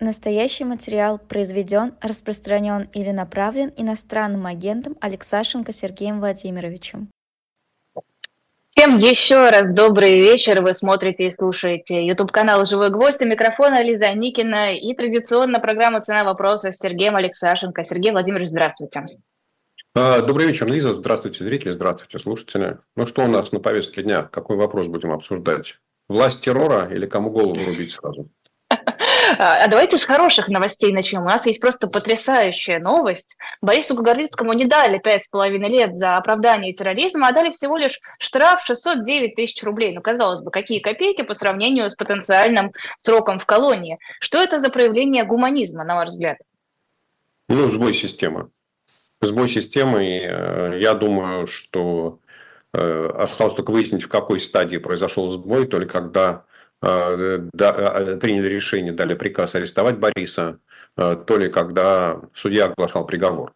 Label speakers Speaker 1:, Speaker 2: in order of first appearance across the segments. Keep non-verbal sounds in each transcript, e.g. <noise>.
Speaker 1: Настоящий материал произведен, распространен или направлен иностранным агентом Алексашенко Сергеем Владимировичем.
Speaker 2: Всем еще раз добрый вечер. Вы смотрите и слушаете YouTube-канал «Живой гвоздь». У микрофона Лиза Никина и традиционно программа «Цена вопроса» с Сергеем Алексашенко. Сергей Владимирович, здравствуйте.
Speaker 3: А, добрый вечер, Лиза. Здравствуйте, зрители. Здравствуйте, слушатели. Ну что у нас на повестке дня? Какой вопрос будем обсуждать? Власть террора или кому голову рубить сразу?
Speaker 2: А давайте с хороших новостей начнем. У нас есть просто потрясающая новость. Борису Гагарлицкому не дали пять с половиной лет за оправдание терроризма, а дали всего лишь штраф 609 тысяч рублей. Ну, казалось бы, какие копейки по сравнению с потенциальным сроком в колонии. Что это за проявление гуманизма, на ваш взгляд?
Speaker 3: Ну, сбой системы. Сбой системы, э, я думаю, что э, осталось только выяснить, в какой стадии произошел сбой, то ли когда приняли решение, дали приказ арестовать Бориса, э, то ли когда судья оглашал приговор.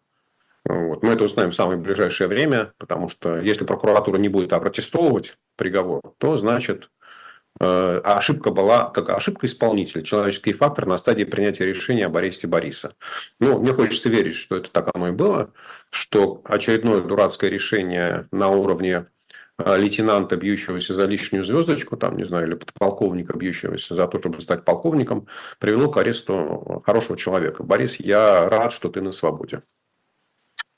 Speaker 3: Вот. Мы это узнаем в самое ближайшее время, потому что если прокуратура не будет опротестовывать приговор, то значит ошибка была как ошибка исполнителя, человеческий фактор на стадии принятия решения об аресте Бориса. Ну, мне хочется верить, что это так оно и было, что очередное дурацкое решение на уровне Э, лейтенанта, бьющегося за лишнюю звездочку, там, не знаю, или подполковника, бьющегося за то, чтобы стать полковником, привело к аресту хорошего человека. Борис, я рад, что ты на свободе.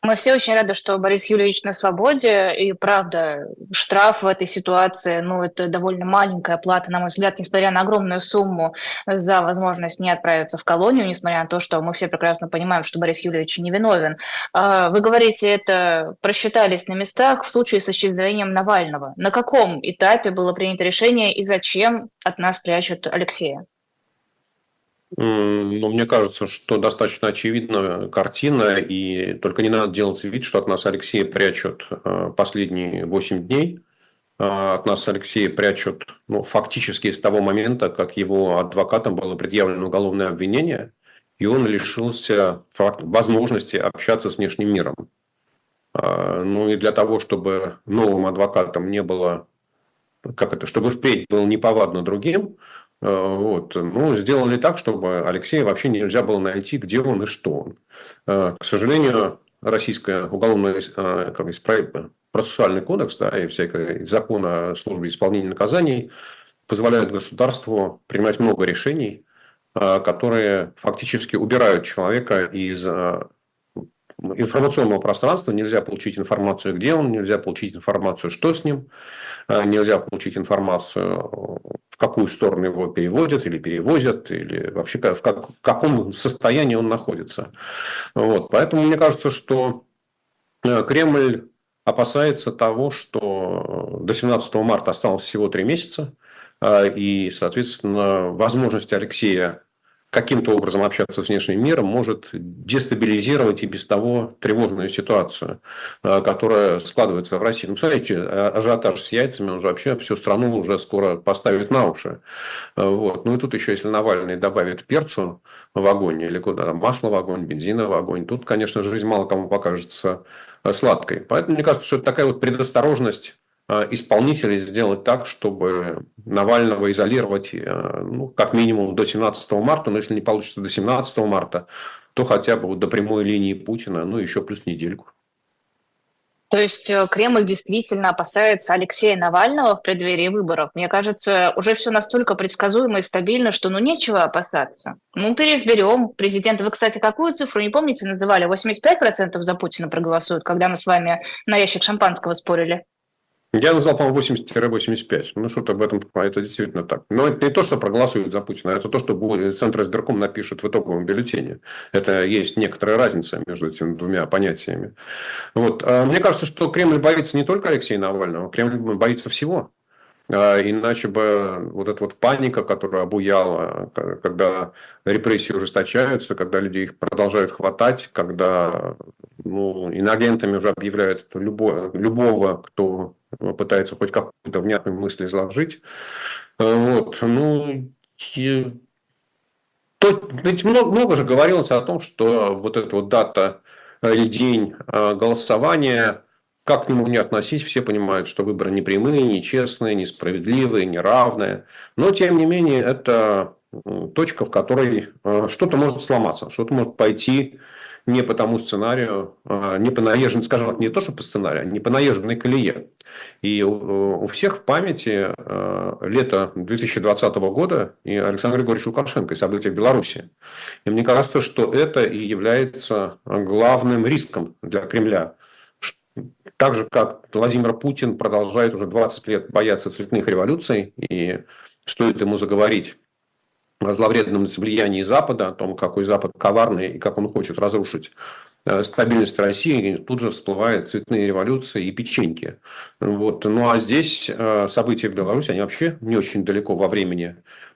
Speaker 2: Мы все очень рады, что Борис Юрьевич на свободе. И правда, штраф в этой ситуации, ну, это довольно маленькая плата, на мой взгляд, несмотря на огромную сумму за возможность не отправиться в колонию, несмотря на то, что мы все прекрасно понимаем, что Борис Юрьевич невиновен. А, вы говорите, это просчитались на местах в случае с исчезновением Навального. На каком этапе было принято решение и зачем от нас прячут Алексея?
Speaker 3: Ну, мне кажется, что достаточно очевидна картина, и только не надо делать вид, что от нас Алексея прячут э, последние 8 дней. Э, от нас Алексея прячут ну, фактически с того момента, как его адвокатам было предъявлено уголовное обвинение, и он лишился возможности общаться с внешним миром. Э, ну и для того, чтобы новым адвокатам не было, как это, чтобы впредь было неповадно другим, вот. Ну, сделали так, чтобы Алексея вообще нельзя было найти, где он и что он. Э, к сожалению, российская уголовная э, как сказать, процессуальный кодекс да, и всякий закон о службе исполнения наказаний позволяют государству принимать много решений, которые фактически убирают человека из информационного пространства. Нельзя получить информацию, где он, нельзя получить информацию, что с ним, нельзя получить информацию в какую сторону его переводят или перевозят, или вообще в, как, в каком состоянии он находится. Вот. Поэтому мне кажется, что э, Кремль опасается того, что до 17 марта осталось всего три месяца, э, и, соответственно, возможность Алексея каким-то образом общаться с внешним миром может дестабилизировать и без того тревожную ситуацию, э, которая складывается в России. Ну, смотрите, ажиотаж с яйцами, он же вообще всю страну уже скоро поставит на уши. Э, вот. Ну и тут еще, если Навальный добавит перцу в огонь или куда масло в огонь, бензина в огонь, тут, конечно, жизнь мало кому покажется э, сладкой. Поэтому мне кажется, что это такая вот предосторожность Э, исполнителей сделать так, чтобы Навального изолировать э, ну, как минимум до 17 марта, но если не получится до 17 марта, то хотя бы вот до прямой линии Путина, ну еще плюс недельку.
Speaker 2: То есть э, Кремль действительно опасается Алексея Навального в преддверии выборов. Мне кажется, уже все настолько предсказуемо и стабильно, что ну нечего опасаться. Ну, переизберем президента. Вы, кстати, какую цифру, не помните, называли? 85% за Путина проголосуют, когда мы с вами на ящик шампанского спорили?
Speaker 3: Я назвал, по-моему, 80-85. Ну, что-то об этом, это действительно так. Но это не то, что проголосуют за Путина, это то, что Центр избирком напишет в итоговом бюллетене. Это есть некоторая разница между этими двумя понятиями. Вот. А мне кажется, что Кремль боится не только Алексея Навального, Кремль боится всего. А, иначе бы вот эта вот паника, которая обуяла, когда репрессии ужесточаются, когда люди их продолжают хватать, когда ну, инагентами уже объявляют любого, любого, кто пытается хоть какую-то внятную мысль изложить. А, вот. Ну, и... То, ведь много, много же говорилось о том, что вот эта вот дата или день а, голосования как к нему не относись, все понимают, что выборы не прямые, не честные, несправедливые, неравные. Но, тем не менее, это точка, в которой что-то может сломаться, что-то может пойти не по тому сценарию, а, не по наезженной, скажем так, не то, что по сценарию, а не по наезженной колее. И у всех в памяти а, лето 2020 года и Александр Григорьевич Лукашенко и события в Беларуси. И мне кажется, что это и является главным риском для Кремля. Так же, как Владимир Путин продолжает уже 20 лет бояться цветных революций, и стоит ему заговорить о зловредном влиянии Запада, о том, какой Запад коварный и как он хочет разрушить э, стабильность России, тут же всплывают цветные революции и печеньки. Вот. Ну а здесь э, события в Беларуси, они вообще не очень далеко во времени,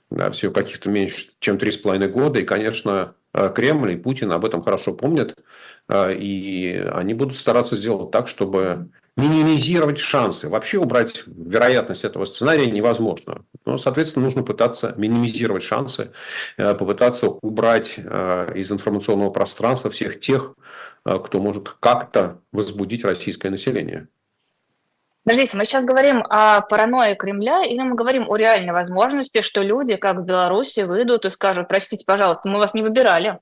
Speaker 3: да, всего каких-то меньше, чем три с половиной года. И, конечно, э, Кремль и Путин об этом хорошо помнят. И они будут стараться сделать так, чтобы минимизировать шансы. Вообще убрать вероятность этого сценария невозможно. Но, соответственно, нужно пытаться минимизировать шансы, э, попытаться убрать э, из информационного пространства всех тех, э, кто может как-то возбудить российское население.
Speaker 2: Подождите, мы сейчас говорим о паранойи Кремля или мы говорим о реальной возможности, что люди, как в Беларуси, выйдут и скажут, простите, пожалуйста, мы вас не выбирали?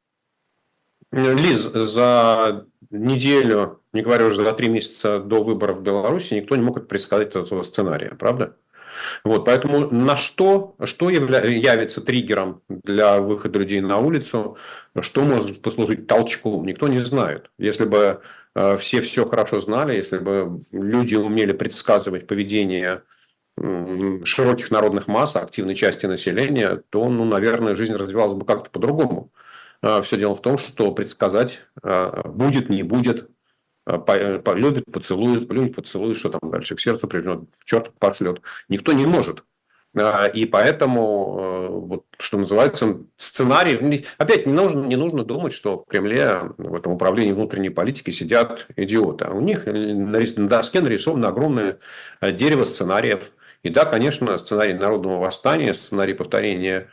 Speaker 3: Лиз, за неделю, не говоря уже за три месяца до выборов в Беларуси, никто не мог предсказать этого сценария, правда? Вот, поэтому на что, что явля, явится триггером для выхода людей на улицу, что может послужить толчком, никто не знает. Если бы э, все все хорошо знали, если бы люди умели предсказывать поведение широких народных масс, активной части населения, то, ну, наверное, жизнь развивалась бы как-то по-другому. А, все дело в том, что предсказать а, будет, не будет, а, полюбит, поцелует, полюбит, поцелует, что там дальше к сердцу приведет, в черт пошлет. Никто не может. И поэтому, вот, что называется, сценарий... Опять не нужно, не нужно думать, что в Кремле, в этом управлении внутренней политики сидят идиоты. У них на доске нарисовано огромное дерево сценариев. И да, конечно, сценарий народного восстания, сценарий повторения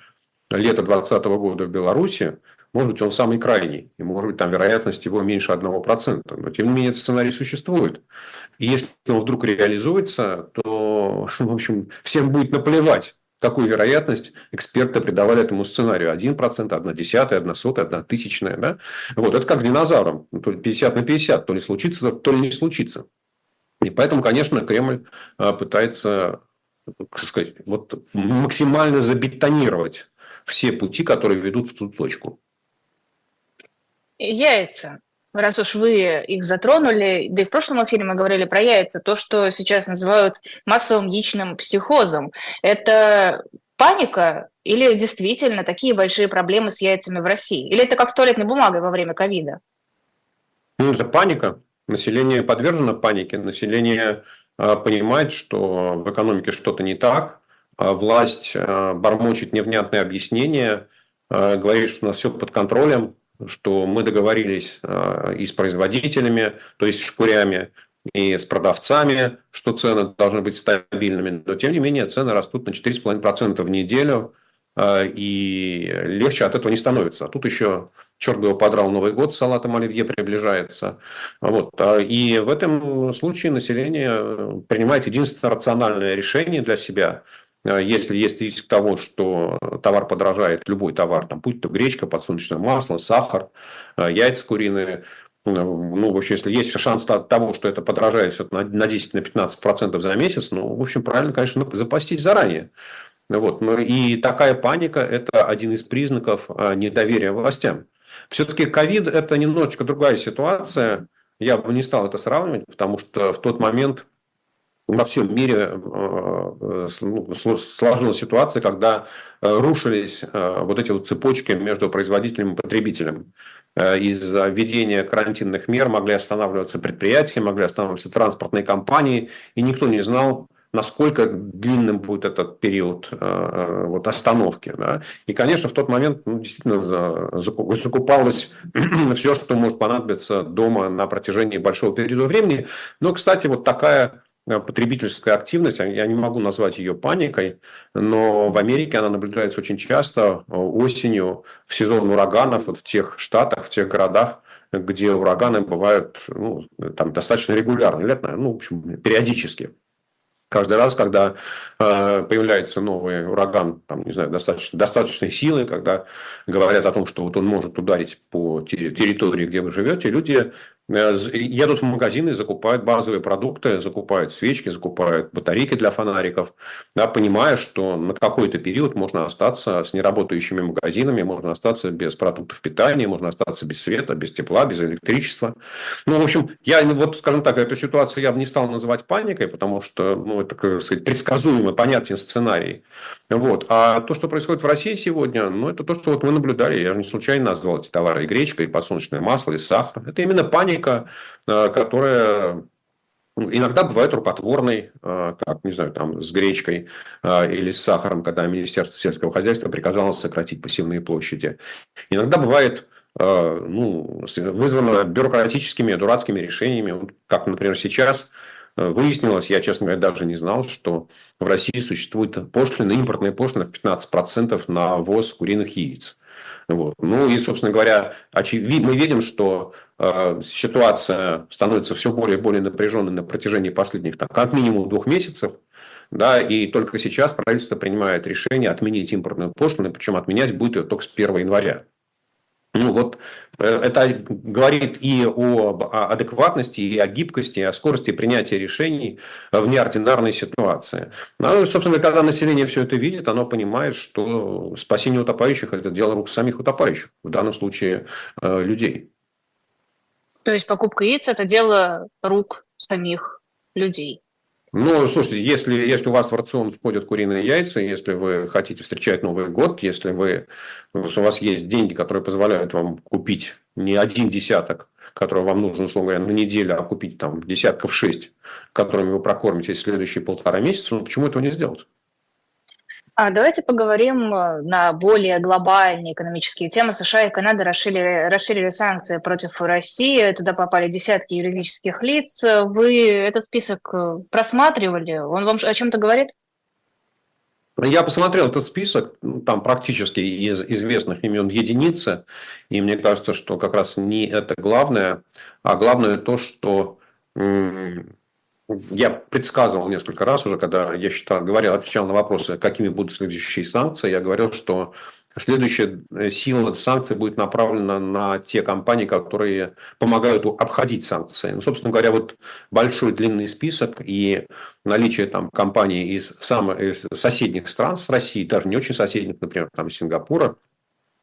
Speaker 3: лета 2020 года в Беларуси, может быть, он самый крайний, и может быть, там вероятность его меньше 1%. Но, тем не менее, этот сценарий существует. И если он вдруг реализуется, то, <laughs> в общем, всем будет наплевать, какую вероятность эксперты придавали этому сценарию. 1%, 1 десятая, 1 сотая, 1 тысячная. Да? Вот, это как динозаврам. То ли 50 на 50. То ли случится, то ли не случится. И поэтому, конечно, Кремль а, пытается как сказать, вот, максимально забетонировать все пути, которые ведут в ту точку.
Speaker 2: Яйца. Раз уж вы их затронули, да и в прошлом эфире мы говорили про яйца, то, что сейчас называют массовым яичным психозом, это паника или действительно такие большие проблемы с яйцами в России? Или это как с туалетной бумагой во время ковида?
Speaker 3: Ну, это паника. Население подвержено панике. Население э, понимает, что в экономике что-то не так. А власть э, бормочет невнятные объяснения, говорит, что у нас все под контролем что мы договорились а, и с производителями, то есть с шкурями, и с продавцами, что цены должны быть стабильными. Но, тем не менее, цены растут на 4,5% в неделю, а, и легче от этого не становится. А тут еще, черт бы его подрал, Новый год салатом оливье приближается. Вот. А, и в этом случае население принимает единственное рациональное решение для себя – Э, если есть риск того, что товар подорожает, любой товар, там, будь то гречка, подсолнечное масло, сахар, э, яйца куриные, э, ну, в общем, если есть шанс того, что это подорожает на 10-15% за месяц, ну, в общем, правильно, конечно, запастись заранее. Вот. Ну, и такая паника – это один из признаков недоверия властям. Все-таки ковид – это немножечко другая ситуация. Я бы не стал это сравнивать, потому что в тот момент во всем мире э, э, ну, сложилась ситуация, когда э, рушились вот эти вот цепочки между производителем и потребителем. Из-за введения карантинных мер могли останавливаться предприятия, могли останавливаться транспортные компании, и никто не знал, насколько длинным будет этот период вот, остановки. Да? И, конечно, в тот момент ну, действительно закупалось <clears throat> все, что может понадобиться дома на протяжении большого периода времени. Но, кстати, вот такая Э, потребительская активность, я не могу назвать ее паникой, но в Америке она наблюдается очень часто э, осенью в сезон ураганов, вот в тех штатах, в тех городах, где ураганы бывают ну, там, достаточно регулярно, лет, ну, в общем, периодически. Каждый раз, когда э, появляется новый ураган, там, не знаю, достаточно, достаточной силы, когда говорят о том, что вот он может ударить по территории, где вы живете, люди Э, едут в магазины, закупают базовые продукты, закупают свечки, закупают батарейки для фонариков, да, понимая, что на какой-то период можно остаться с неработающими магазинами, можно остаться без продуктов питания, можно остаться без света, без тепла, без электричества. Ну, в общем, я, вот, скажем так, эту ситуацию я бы не стал называть паникой, потому что ну, это, так сказать, предсказуемый, понятен сценарий. Вот. А то, что происходит в России сегодня, ну, это то, что вот мы наблюдали. Я же не случайно назвал эти товары и гречка, и подсолнечное масло, и сахар. Это именно паника, э, которая Иногда бывает рукотворной, э, как, не знаю, там, с гречкой э, или с сахаром, когда Министерство сельского хозяйства приказало сократить посевные площади. Иногда бывает ну, вызвано бюрократическими, дурацкими решениями, как, например, сейчас – Выяснилось, я, честно говоря, даже не знал, что в России существует пошлина, импортная пошлина в 15% на ввоз куриных яиц. Вот. Ну и, собственно говоря, очевид... мы видим, что э, ситуация становится все более и более напряженной на протяжении последних так, как минимум двух месяцев. Да, и только сейчас правительство принимает решение отменить импортную пошлину, причем отменять будет ее только с 1 января. Ну вот э, это говорит и о адекватности, и о гибкости, и о скорости принятия решений в неординарной ситуации. Ну, собственно, когда население все это видит, оно понимает, что спасение утопающих – это дело рук самих утопающих, в данном случае э, людей.
Speaker 2: То есть покупка яиц – это дело рук самих людей.
Speaker 3: Ну, слушайте, если, если у вас в рацион входят куриные яйца, если вы хотите встречать Новый год, если вы, у вас есть деньги, которые позволяют вам купить не один десяток, который вам нужен, условно говоря, на неделю, а купить там десятков шесть, которыми вы прокормитесь следующие полтора месяца, ну, почему этого не сделать?
Speaker 2: А давайте поговорим э, на более глобальные экономические темы. США и Канада расширили, расширили санкции против России. Туда попали десятки юридических лиц. Вы этот список э, просматривали? Он вам о чем-то говорит?
Speaker 3: Я посмотрел этот список, ну, там практически из известных имен единицы, и мне кажется, что как раз не это главное, а главное то, что я предсказывал несколько раз уже, когда я считал, говорил, отвечал на вопросы, какими будут следующие санкции, я говорил, что следующая э, сила санкций будет направлена на те компании, которые помогают обходить санкции. Ну, собственно говоря, вот большой длинный список и наличие там компаний из, самых, из соседних стран с Россией, даже не очень соседних, например, там Сингапура,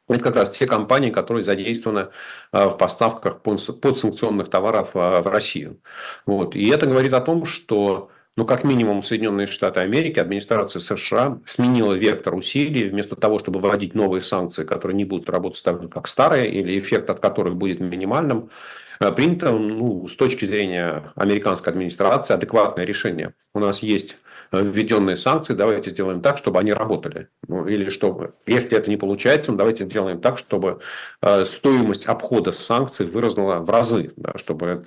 Speaker 3: это как раз те компании, которые задействованы а, в поставках подсанкционных товаров а, в Россию. Вот. И это говорит о том, что ну, как минимум, Соединенные Штаты Америки, администрация США сменила вектор усилий. Вместо того, чтобы вводить новые санкции, которые не будут работать так как старые, или эффект от которых будет минимальным, а, принято ну, с точки зрения американской администрации адекватное решение. У нас есть введенные санкции, давайте сделаем так, чтобы они работали. Ну, или чтобы, если это не получается, ну, давайте сделаем так, чтобы э, стоимость обхода санкций выросла в разы, да, чтобы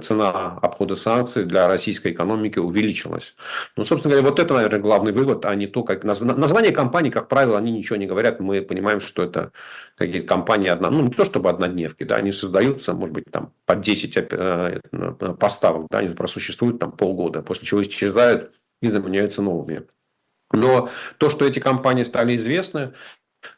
Speaker 3: цена обхода санкций для российской экономики увеличилась. Ну, собственно говоря, вот это, наверное, главный вывод, а не то, как название компаний, как правило, они ничего не говорят. Мы понимаем, что это какие-то компании одна, ну не то чтобы однодневки, да, они создаются, может быть, там по 10 э, поставок, да, они просуществуют там полгода, после чего исчезают и заменяются новыми. Но то, что эти компании стали известны,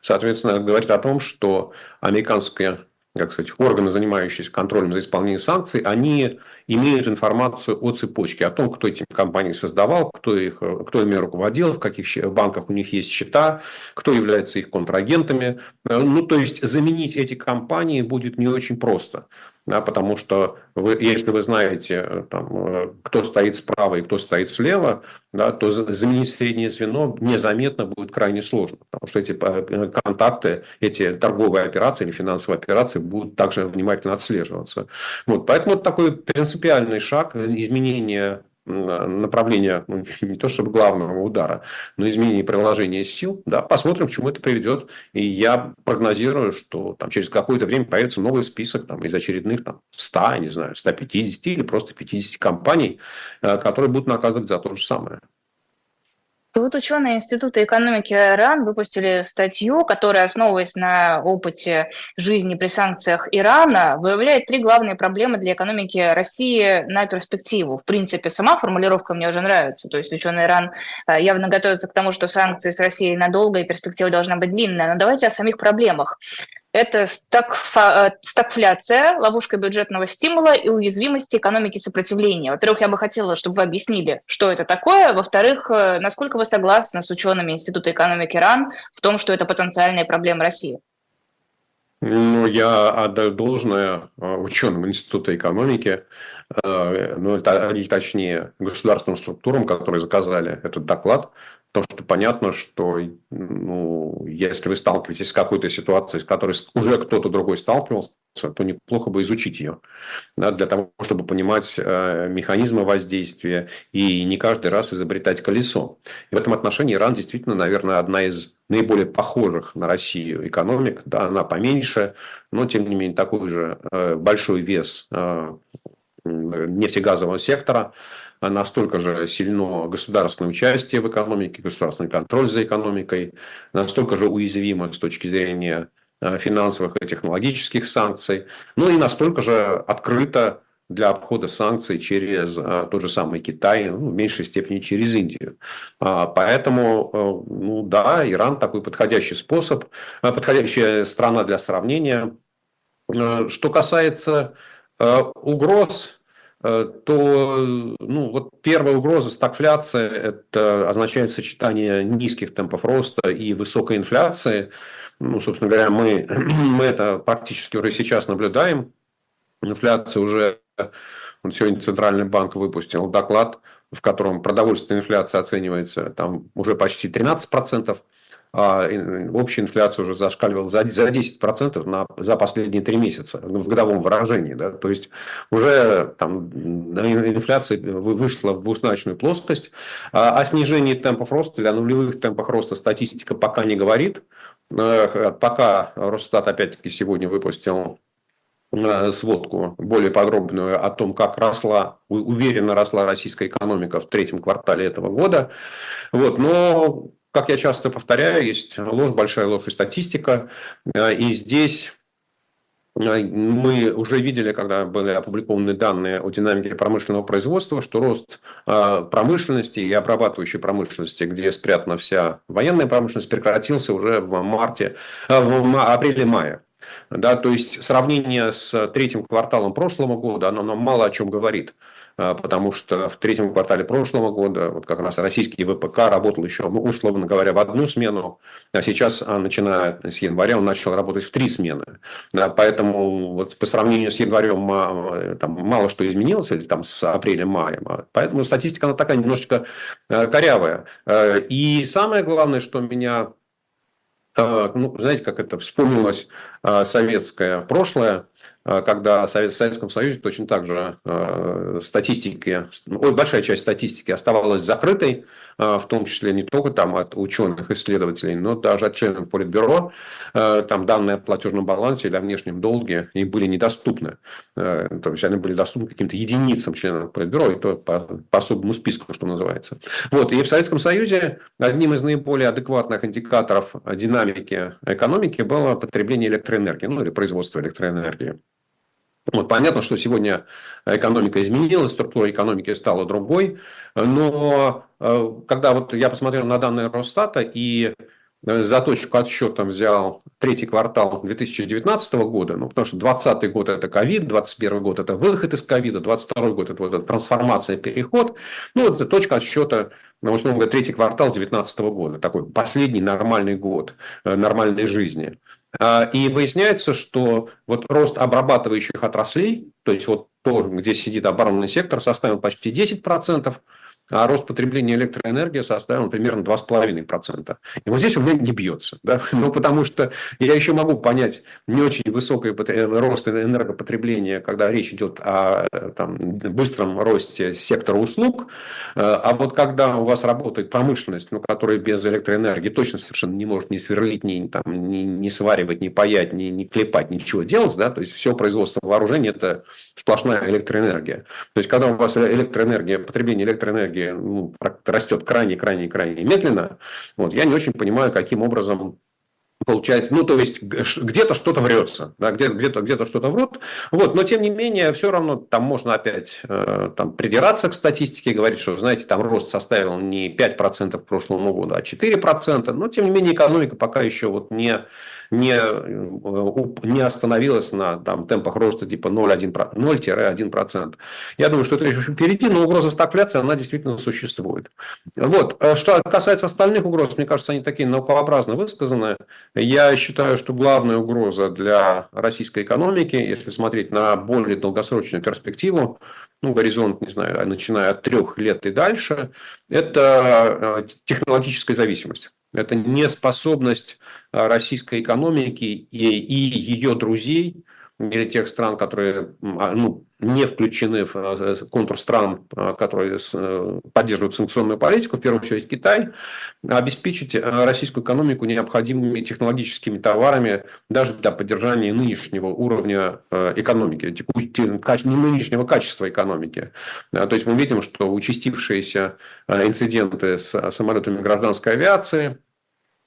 Speaker 3: соответственно, говорит о том, что американские как сказать, органы, занимающиеся контролем за исполнением санкций, они имеют информацию о цепочке, о том, кто эти компании создавал, кто, их, кто ими руководил, в каких банках у них есть счета, кто является их контрагентами. Ну, то есть, заменить эти компании будет не очень просто да, потому что вы, если вы знаете, там, кто стоит справа и кто стоит слева, да, то заменить среднее звено незаметно будет крайне сложно, потому что эти э, контакты, эти торговые операции или финансовые операции будут также внимательно отслеживаться. Вот, поэтому это такой принципиальный шаг изменения направления, ну, не то чтобы главного удара, но изменение приложения сил, да, посмотрим, к чему это приведет. И я прогнозирую, что там через какое-то время появится новый список там, из очередных там, 100, не знаю, 150 или просто 50 компаний, э, которые будут наказывать за то же самое.
Speaker 2: Вот ученые Института экономики РАН выпустили статью, которая, основываясь на опыте жизни при санкциях Ирана, выявляет три главные проблемы для экономики России на перспективу. В принципе, сама формулировка мне уже нравится. То есть ученые Иран э, явно готовятся к тому, что санкции с Россией надолго и перспектива должна быть длинная. Но давайте о самих проблемах. Это стагфа, э, стагфляция, ловушка бюджетного стимула и уязвимости экономики сопротивления. Во-первых, я бы хотела, чтобы вы объяснили, что это такое. Во-вторых, э, насколько вы согласны с учеными Института экономики РАН в том, что это потенциальные проблемы России?
Speaker 3: Ну, я отдаю должное э, ученым Института экономики, ну, или точнее государственным структурам, которые заказали этот доклад. Потому что понятно, что ну, если вы сталкиваетесь с какой-то ситуацией, с которой уже кто-то другой сталкивался, то неплохо бы изучить ее да, для того, чтобы понимать э, механизмы воздействия и не каждый раз изобретать колесо. И в этом отношении Иран действительно, наверное, одна из наиболее похожих на Россию экономик. Да, она поменьше, но тем не менее такой же э, большой вес э, нефтегазового сектора настолько же сильно государственное участие в экономике, государственный контроль за экономикой, настолько же уязвимо с точки зрения э, финансовых и технологических санкций, ну и настолько же открыто для обхода санкций через а, тот же самый Китай, ну, в меньшей степени через Индию. А, поэтому, а, ну да, Иран такой подходящий способ, подходящая страна для сравнения. Что касается угроз, Э, то ну, вот первая угроза стагфляции – это означает сочетание низких темпов роста и высокой инфляции. Ну, собственно говоря, мы, <clears throat> мы это практически уже сейчас наблюдаем. Инфляция уже... Сегодня Центральный банк выпустил доклад, в котором продовольственная инфляция оценивается там уже почти 13%. А общая инфляция уже зашкаливала за, за 10% на, за последние три месяца в годовом выражении. Да? То есть, уже там, инфляция вышла в двузначную плоскость. А о снижении темпов роста или о нулевых темпах роста статистика пока не говорит. Э, пока Росстат опять-таки сегодня выпустил э, сводку более подробную о том, как росла, уверенно росла российская экономика в третьем квартале этого года. Вот. Но как я часто повторяю, есть ложь, большая ложь и статистика. Э, и здесь э, мы уже видели, когда были опубликованы данные о динамике промышленного производства, что рост э, промышленности и обрабатывающей промышленности, где спрятана вся военная промышленность, прекратился уже в марте, в апреле-мае. Да, то есть сравнение с третьим кварталом прошлого года, оно нам мало о чем говорит. А, потому что в третьем квартале прошлого года вот как раз российский ВПК работал еще, ну, условно говоря, в одну смену, а сейчас, а, начиная с января, он начал работать в три смены. Поэтому вот по сравнению с январем там, мало что изменилось, или там с апреля-маем. Поэтому статистика она такая немножечко корявая. И самое главное, что меня ну, знаете, как это вспомнилось советское прошлое, а, когда в Советском Союзе точно так же а, статистики, ой, большая часть статистики оставалась закрытой, а, в том числе не только там от ученых, исследователей, но даже от членов Политбюро. Там данные о платежном балансе или о внешнем долге им были недоступны. То есть, они были доступны каким-то единицам членов Политбюро, и то по, по особому списку, что называется. Вот. И в Советском Союзе одним из наиболее адекватных индикаторов динамики экономики было потребление электроэнергии, ну или производство электроэнергии. Вот, понятно, что сегодня экономика изменилась, структура экономики стала другой, но э, когда вот я посмотрел на данные Росстата и э, за точку отсчета взял третий квартал 2019 года, ну, потому что 2020 год – это ковид, 2021 год – это выход из ковида, 2022 год – это вот эта трансформация, переход. Ну, вот это точка отсчета, ну, условно говоря, третий квартал 2019 года, такой последний нормальный год э, нормальной жизни. А, и выясняется, что вот рост обрабатывающих отраслей, то есть вот то, где сидит оборонный сектор, составил почти 10%, а рост потребления электроэнергии составил примерно 2,5%. И вот здесь у меня не бьется. Да? <laughs> Ну, потому что я еще могу понять не очень высокий рост энергопотребления, когда речь идет о там, быстром росте сектора услуг, э, а вот когда у вас работает промышленность, ну, которая без электроэнергии точно совершенно не может ни сверлить, ни, там, ни, ни сваривать, ни паять, ни, ни клепать, ничего делать, да? то есть все производство вооружения – это сплошная электроэнергия. То есть, когда у вас электроэнергия, потребление электроэнергии энергии ну, растет крайне-крайне-крайне медленно, вот, я не очень понимаю, каким образом получается, ну, то есть, где-то что-то врется, да, где-то где где что-то врут, вот, но, тем не менее, все равно там можно опять э, там, придираться к статистике, говорить, что, знаете, там рост составил не 5% к прошлому году, а 4%, но, тем не менее, экономика пока еще вот не не, э, не остановилась на там, темпах роста типа 0-1%. Я думаю, что это еще впереди, но угроза стагфляции, она действительно существует. Вот. А что касается остальных угроз, мне кажется, они такие наукообразно высказаны. Я считаю, что главная угроза для российской экономики, если смотреть на более долгосрочную перспективу, ну, горизонт, не знаю, начиная от трех лет и дальше, это э, технологическая зависимость. Это неспособность а, российской экономики и, и ее друзей или тех стран, которые а, ну, не включены в а, контур стран, которые э, поддерживают санкционную политику, в первую очередь Китай, обеспечить российскую экономику необходимыми технологическими товарами даже для поддержания нынешнего уровня э, экономики, не нынешнего качества экономики. То есть мы видим, что участившиеся инциденты с самолетами гражданской авиации, Э,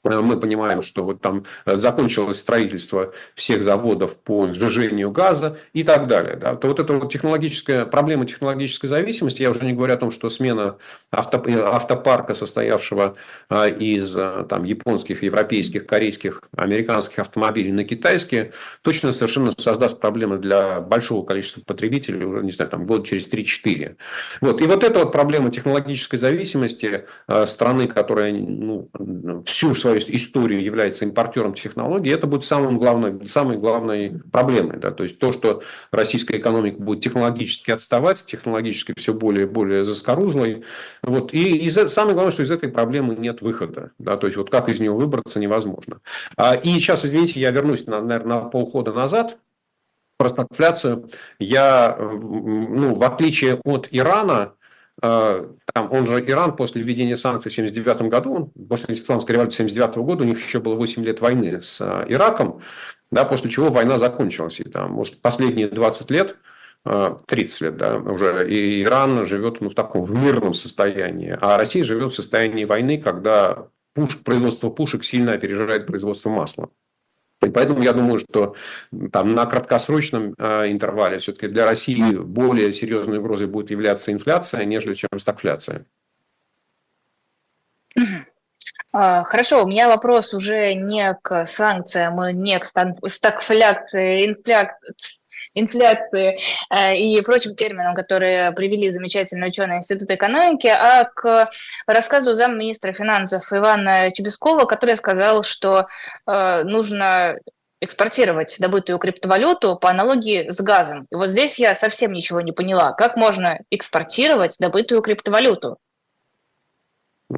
Speaker 3: мы понимаем, что вот там э, закончилось строительство всех заводов по сжижению газа и так далее. Да. То вот эта вот технологическая проблема технологической зависимости, я уже не говорю о том, что смена авто, э, автопарка, состоявшего из там, японских, европейских, корейских, американских автомобилей на китайские, точно совершенно создаст проблемы для большого количества потребителей уже, не знаю, там, год через 3-4. Вот. И вот эта вот проблема технологической зависимости страны, которая ну, всю свою свою историю является импортером технологий, это будет самым главной, самой главной проблемой. Да? То есть то, что российская экономика будет технологически отставать, технологически все более и более заскорузлой. Вот. И из, самое главное, что из этой проблемы нет выхода. Да? То есть вот как из нее выбраться невозможно. А, и сейчас, извините, я вернусь, наверное, на полхода назад про стагфляцию. Я, ну, в отличие от Ирана, там, он же Иран после введения санкций в 1979 году, после исламской революции 1979 года, у них еще было 8 лет войны с э, Ираком, да, после чего война закончилась. И там последние 20 лет, 30 э, лет, да, уже и Иран живет ну, в таком в мирном состоянии, а Россия живет в состоянии войны, когда пуш, производство пушек сильно опережает производство масла. И поэтому я думаю, что там на краткосрочном э, интервале все-таки для России более серьезной угрозой будет являться инфляция, нежели чем стагфляция.
Speaker 2: А, хорошо, у меня вопрос уже не к санкциям, не к стагфляции, инфляции, инфляции э, и прочим терминам, которые привели замечательные ученые Института экономики, а к рассказу замминистра финансов Ивана Чебескова, который сказал, что э, нужно экспортировать добытую криптовалюту по аналогии с газом. И вот здесь я совсем ничего не поняла. Как можно экспортировать добытую криптовалюту?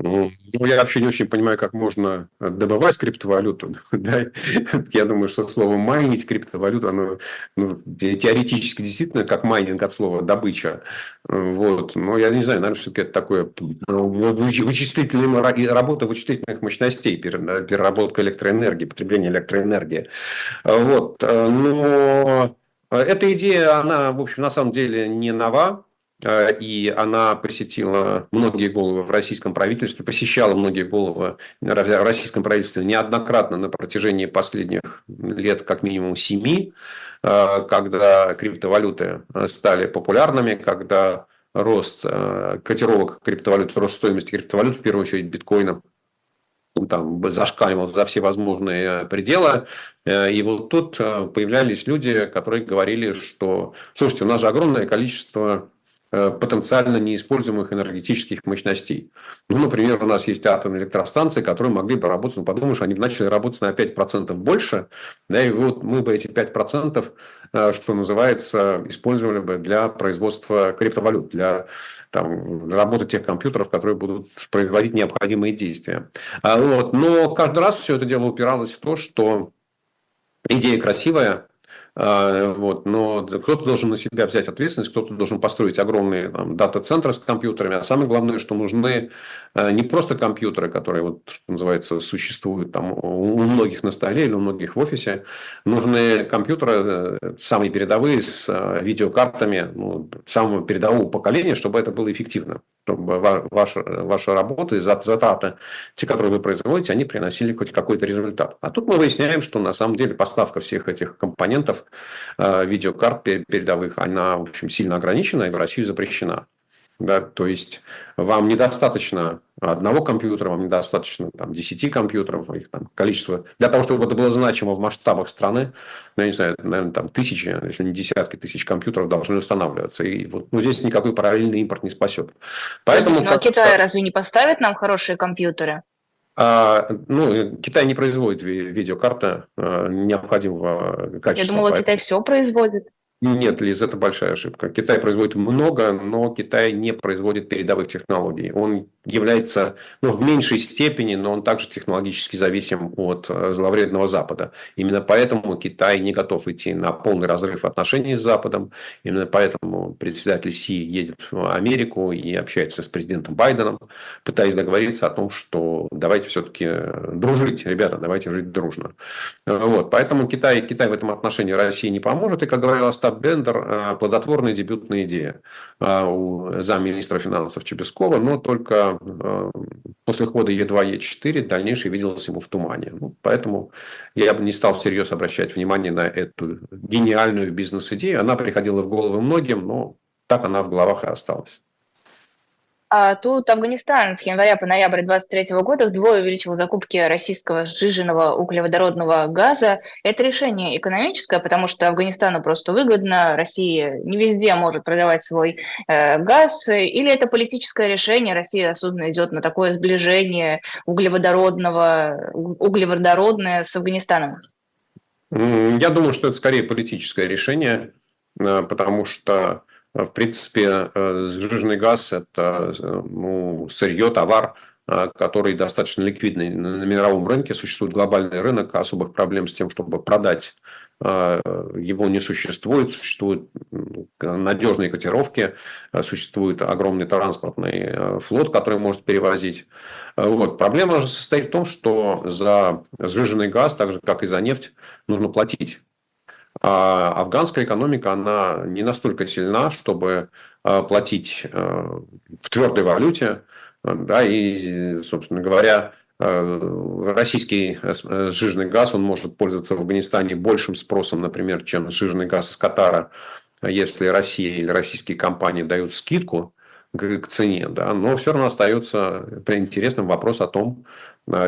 Speaker 3: Ну, я вообще не очень понимаю, как можно добывать криптовалюту. <laughs> Да? Я думаю, что слово майнить криптовалюту, оно ну, теоретически действительно как майнинг от слова добыча. Вот. Но я не знаю, наверное, все-таки это такое ну, вычислительная работа вычислительных мощностей, переработка электроэнергии, потребление электроэнергии. Вот. Но эта идея, она, в общем, на самом деле не нова. Э, и она посетила многие головы в российском правительстве, посещала многие головы в российском правительстве неоднократно на протяжении последних лет, как минимум семи, э, когда криптовалюты стали популярными, когда рост э, котировок криптовалют, рост стоимости криптовалют, в первую очередь биткоина, там зашкаливал за все возможные пределы. И вот тут появлялись люди, которые говорили, что, слушайте, у нас же огромное количество Э, потенциально неиспользуемых энергетических мощностей. Ну, например, у нас есть атомные электростанции, которые могли бы работать, ну, подумаешь, они бы начали работать на 5% больше, да, и вот мы бы эти 5%, э, что называется, использовали бы для производства криптовалют, для там, работы тех компьютеров, которые будут производить необходимые действия. А вот. Но каждый раз все это дело упиралось в то, что идея красивая, вот. Но кто-то должен на себя взять ответственность, кто-то должен построить огромные дата-центры с компьютерами. А самое главное, что нужны а, не просто компьютеры, которые, вот, что называется, существуют там, у многих на столе или у многих в офисе. Нужны компьютеры э, самые передовые с а, видеокартами ну, самого передового поколения, чтобы это было эффективно. чтобы ваша, ваша работа и затраты, те, которые вы производите, они приносили хоть какой-то результат. А тут мы выясняем, что на самом деле поставка всех этих компонентов э, видеокарт передовых, она, в общем, сильно ограничена и в России запрещена. Да, то есть вам недостаточно одного компьютера, вам недостаточно там, 10 компьютеров, их там количество. Для того, чтобы это было значимо в масштабах страны, ну, я не знаю, наверное, там тысячи, если не десятки тысяч компьютеров должны устанавливаться. И вот ну, здесь никакой параллельный импорт не спасет.
Speaker 2: Поэтому, ну, а Китай разве не поставит нам хорошие компьютеры?
Speaker 3: А, ну, Китай не производит видеокарты а, необходимого качества.
Speaker 2: Я думала, поэтому... Китай все производит.
Speaker 3: Нет, Лиз, это большая ошибка. Китай производит много, но Китай не производит передовых технологий. Он является ну, в меньшей степени, но он также технологически зависим от э, зловредного Запада. Именно поэтому Китай не готов идти на полный разрыв отношений с Западом. Именно поэтому председатель Си едет в Америку и общается с президентом Байденом, пытаясь договориться о том, что давайте все-таки дружить, ребята, давайте жить дружно. Вот. Поэтому Китай, Китай в этом отношении России не поможет. И, как говорил Остап Бендер э, плодотворная дебютная идея э, у замминистра финансов Чебескова, но только э, после хода Е2, Е4 дальнейшее виделось ему в тумане. Ну, поэтому я бы не стал всерьез обращать внимание на эту гениальную бизнес-идею. Она приходила в голову многим, но так она в головах и осталась.
Speaker 2: А тут Афганистан с января по ноябрь 2023 года вдвое увеличил закупки российского сжиженного углеводородного газа. Это решение экономическое, потому что Афганистану просто выгодно, Россия не везде может продавать свой э, газ, или это политическое решение, Россия осознанно идет на такое сближение углеводородного, углеводородное с Афганистаном?
Speaker 3: Я думаю, что это скорее политическое решение, э, потому что в принципе, э, сжиженный газ – это ну, сырье, товар, э, который достаточно ликвидный. На мировом рынке существует глобальный рынок, особых проблем с тем, чтобы продать э, его не существует, существуют надежные котировки, существует огромный транспортный флот, который может перевозить. Вот. Проблема же состоит в том, что за сжиженный газ, так же как и за нефть, нужно платить. А афганская экономика, она не настолько сильна, чтобы а, платить а, в твердой валюте. Да, и, собственно говоря, российский сжиженный газ, он может пользоваться в Афганистане большим спросом, например, чем сжиженный газ из Катара, если Россия или российские компании дают скидку к цене, да, но все равно остается интересным вопрос о том,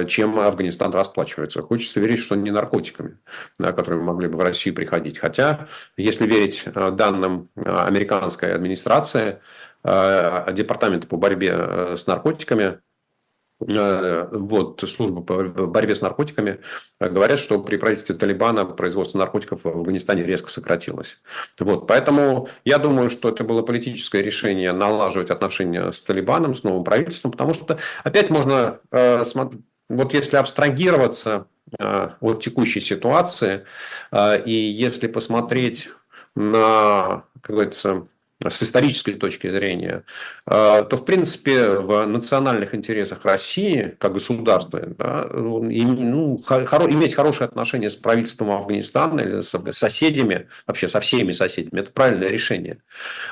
Speaker 3: чем Афганистан расплачивается. Хочется верить, что не наркотиками, которые могли бы в Россию приходить. Хотя, если верить а, данным а, американской администрации, Департамента по борьбе с наркотиками, Э, вот, служба по борьбе с наркотиками э, говорят, что при правительстве Талибана производство наркотиков в Афганистане резко сократилось. Вот, поэтому я думаю, что это было политическое решение налаживать отношения с Талибаном, с новым правительством, потому что опять можно, э, вот если абстрагироваться от текущей ситуации, и если посмотреть на, как говорится, с исторической точки зрения, э, то, в принципе, в национальных интересах России, как государства, да, ну, хоро, иметь хорошие отношения с правительством Афганистана или с соседями, вообще со всеми соседями, это правильное решение.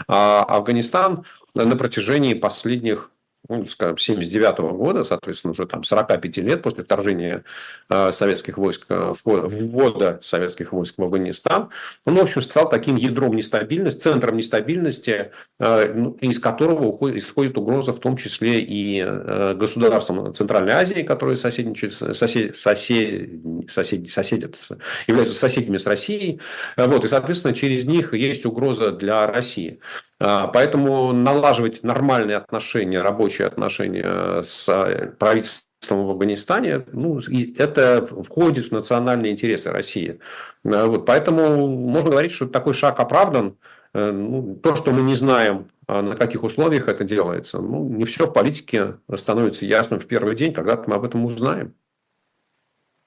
Speaker 3: А Афганистан на протяжении последних ну, скажем, 79 года, соответственно, уже там 45 лет после вторжения э, советских войск, э, ввода советских войск в Афганистан, он, в общем, стал таким ядром нестабильности, центром нестабильности, э, ну, из которого исходит угроза в том числе и государствам Центральной Азии, которые соседничают, сосед, сосед, сосед, соседят, являются соседями с Россией. Вот, и, соответственно, через них есть угроза для России. А, поэтому налаживать нормальные отношения, рабочие отношения с э, правительством в Афганистане, ну, это входит в национальные интересы России. А, вот, поэтому можно говорить, что такой шаг оправдан. Э, ну, то, что мы не знаем, а, на каких условиях это делается, ну, не все в политике становится ясным в первый день, когда мы об этом узнаем.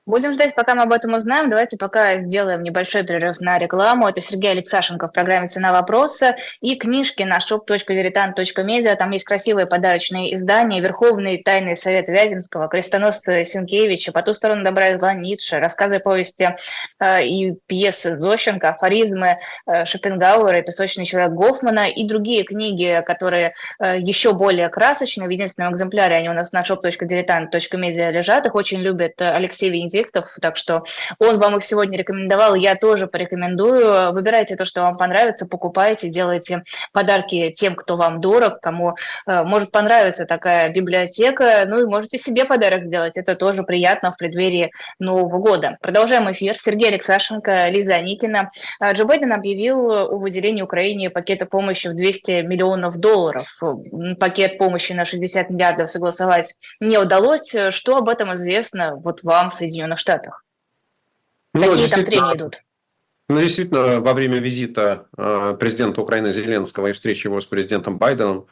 Speaker 2: Будем ждать, пока мы об этом узнаем. Давайте пока сделаем небольшой перерыв на рекламу. Это Сергей Алексашенко в программе «Цена вопроса» и книжки на shop.diletant.media. Там есть красивые подарочные издания. Верховный тайный совет Вяземского, крестоносцы Сенкевича, «По ту сторону добра и зла» Ницше, рассказы, повести э, и пьесы Зощенко, афоризмы э, Шопенгауэра, «Песочный человек» Гофмана и другие книги, которые э, еще более красочные. В единственном экземпляре они у нас на shop.diletant.media лежат. Их очень любит Алексей Венедиктов конфликтов, так что он вам их сегодня рекомендовал, я тоже порекомендую. Выбирайте то, что вам понравится, покупайте, делайте подарки тем, кто вам дорог, кому э, может понравиться такая библиотека, ну и можете себе подарок сделать, это тоже приятно в преддверии Нового года. Продолжаем эфир. Сергей Алексашенко, Лиза Аникина. А, Джо Байден объявил о выделении Украине пакета помощи в 200 миллионов долларов. Пакет помощи на 60 миллиардов согласовать не удалось. Что об этом известно вот вам, Соединенным Соединенных Штатах? Ну, Какие там трения идут?
Speaker 3: Ну, действительно, во время визита э, президента Украины Зеленского и встречи его с президентом Байденом,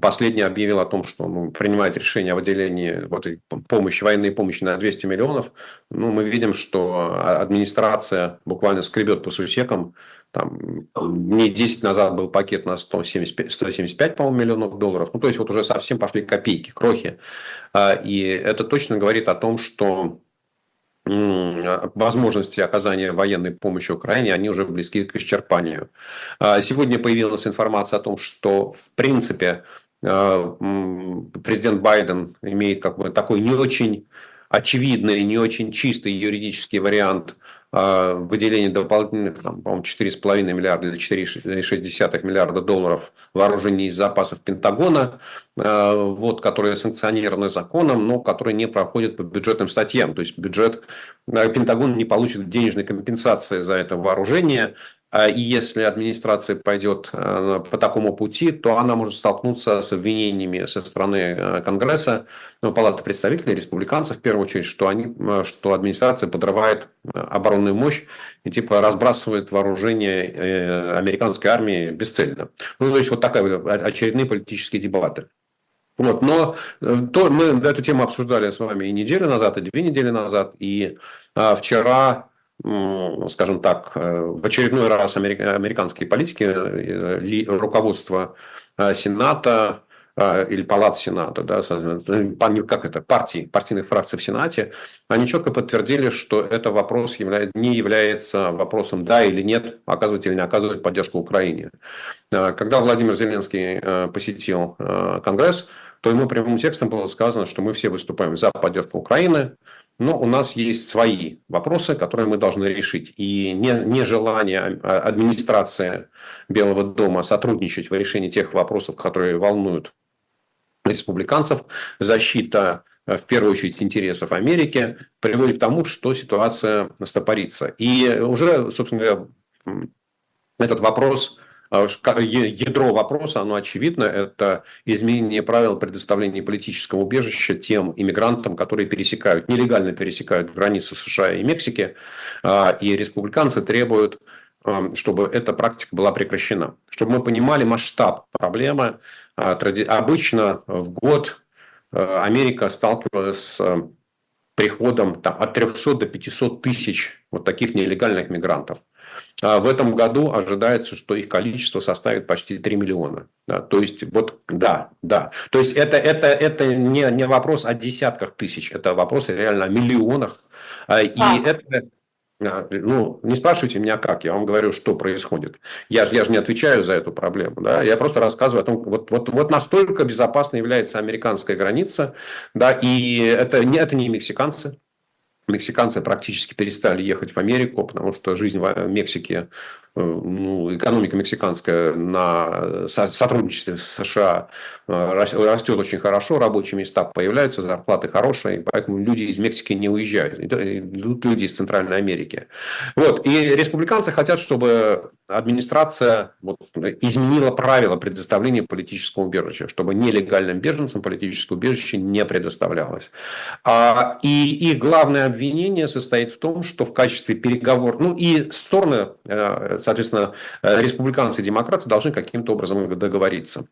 Speaker 3: последний объявил о том, что ну, принимает решение о выделении вот, помощи, военной помощи на 200 миллионов. Ну, мы видим, что администрация буквально скребет по сусекам. Там, не 10 назад был пакет на 175, 175 по миллионов долларов. Ну, то есть, вот уже совсем пошли копейки, крохи. А, и это точно говорит о том, что возможности оказания военной помощи Украине, они уже близки к исчерпанию. А, сегодня появилась информация о том, что в принципе а, президент Байден имеет как бы такой не очень очевидный, не очень чистый юридический вариант а, выделения дополнительных, там, по-моему, 4,5 миллиарда или 4,6 миллиарда долларов вооружений из запасов Пентагона, а, вот, которые санкционированы законом, но которые не проходят по бюджетным статьям. То есть бюджет а, Пентагон не получит денежной компенсации за это вооружение, и если администрация пойдет э, по такому пути, то она может столкнуться с обвинениями со стороны э, Конгресса, ну, Палаты представителей, республиканцев, в первую очередь, что, они, э, что администрация подрывает оборонную мощь и типа разбрасывает вооружение американской армии бесцельно. Ну, то есть, вот такая очередные политические дебаты. Вот, но то, мы эту тему обсуждали с вами и неделю назад, и две недели назад, и а, вчера скажем так, э, в очередной раз американские политики, э, руководство э, Сената или Палат Сената, да, как это, партий, партийных фракций в Сенате, они четко подтвердили, что это вопрос не является вопросом да или нет, оказывать или не оказывать поддержку Украине. Когда Владимир Зеленский посетил Конгресс, то ему прямым текстом было сказано, что мы все выступаем за поддержку Украины, но у нас есть свои вопросы, которые мы должны решить. И нежелание а, администрации Белого дома сотрудничать в решении тех вопросов, которые волнуют республиканцев, защита э, в первую очередь интересов Америки, приводит к тому, что ситуация стопорится. И уже, собственно говоря, этот вопрос а ядро вопроса, оно очевидно, это изменение правил предоставления политического убежища тем иммигрантам, которые пересекают, нелегально пересекают границы США и Мексики, а, и республиканцы требуют а, чтобы эта практика была прекращена. Чтобы мы понимали масштаб проблемы, обычно в год Америка сталкивалась с приходом там, от 300 до 500 тысяч вот таких нелегальных мигрантов. А в этом году ожидается, что их количество составит почти 3 миллиона. Да, то есть, вот, да, да. То есть, это, это, это не, не вопрос о десятках тысяч, это вопрос реально о миллионах. А, и а. это, ну, не спрашивайте меня как, я вам говорю, что происходит. Я, я же не отвечаю за эту проблему. Да? Я просто рассказываю о том, вот, вот, вот настолько безопасной является американская граница. Да, и это, это не мексиканцы, мексиканцы практически перестали ехать в Америку, потому что жизнь в Мексике Э, ну, экономика мексиканская на сотрудничестве с США э, растет очень хорошо, рабочие места появляются, зарплаты хорошие, поэтому люди из Мексики не уезжают, идут люди из Центральной Америки. Вот. И республиканцы хотят, чтобы администрация вот, изменила правила предоставления политического убежища, чтобы нелегальным беженцам политическое убежище не предоставлялось. А, и их главное обвинение состоит в том, что в качестве переговоров, ну и стороны э, соответственно, э, республиканцы и демократы должны каким-то образом договориться.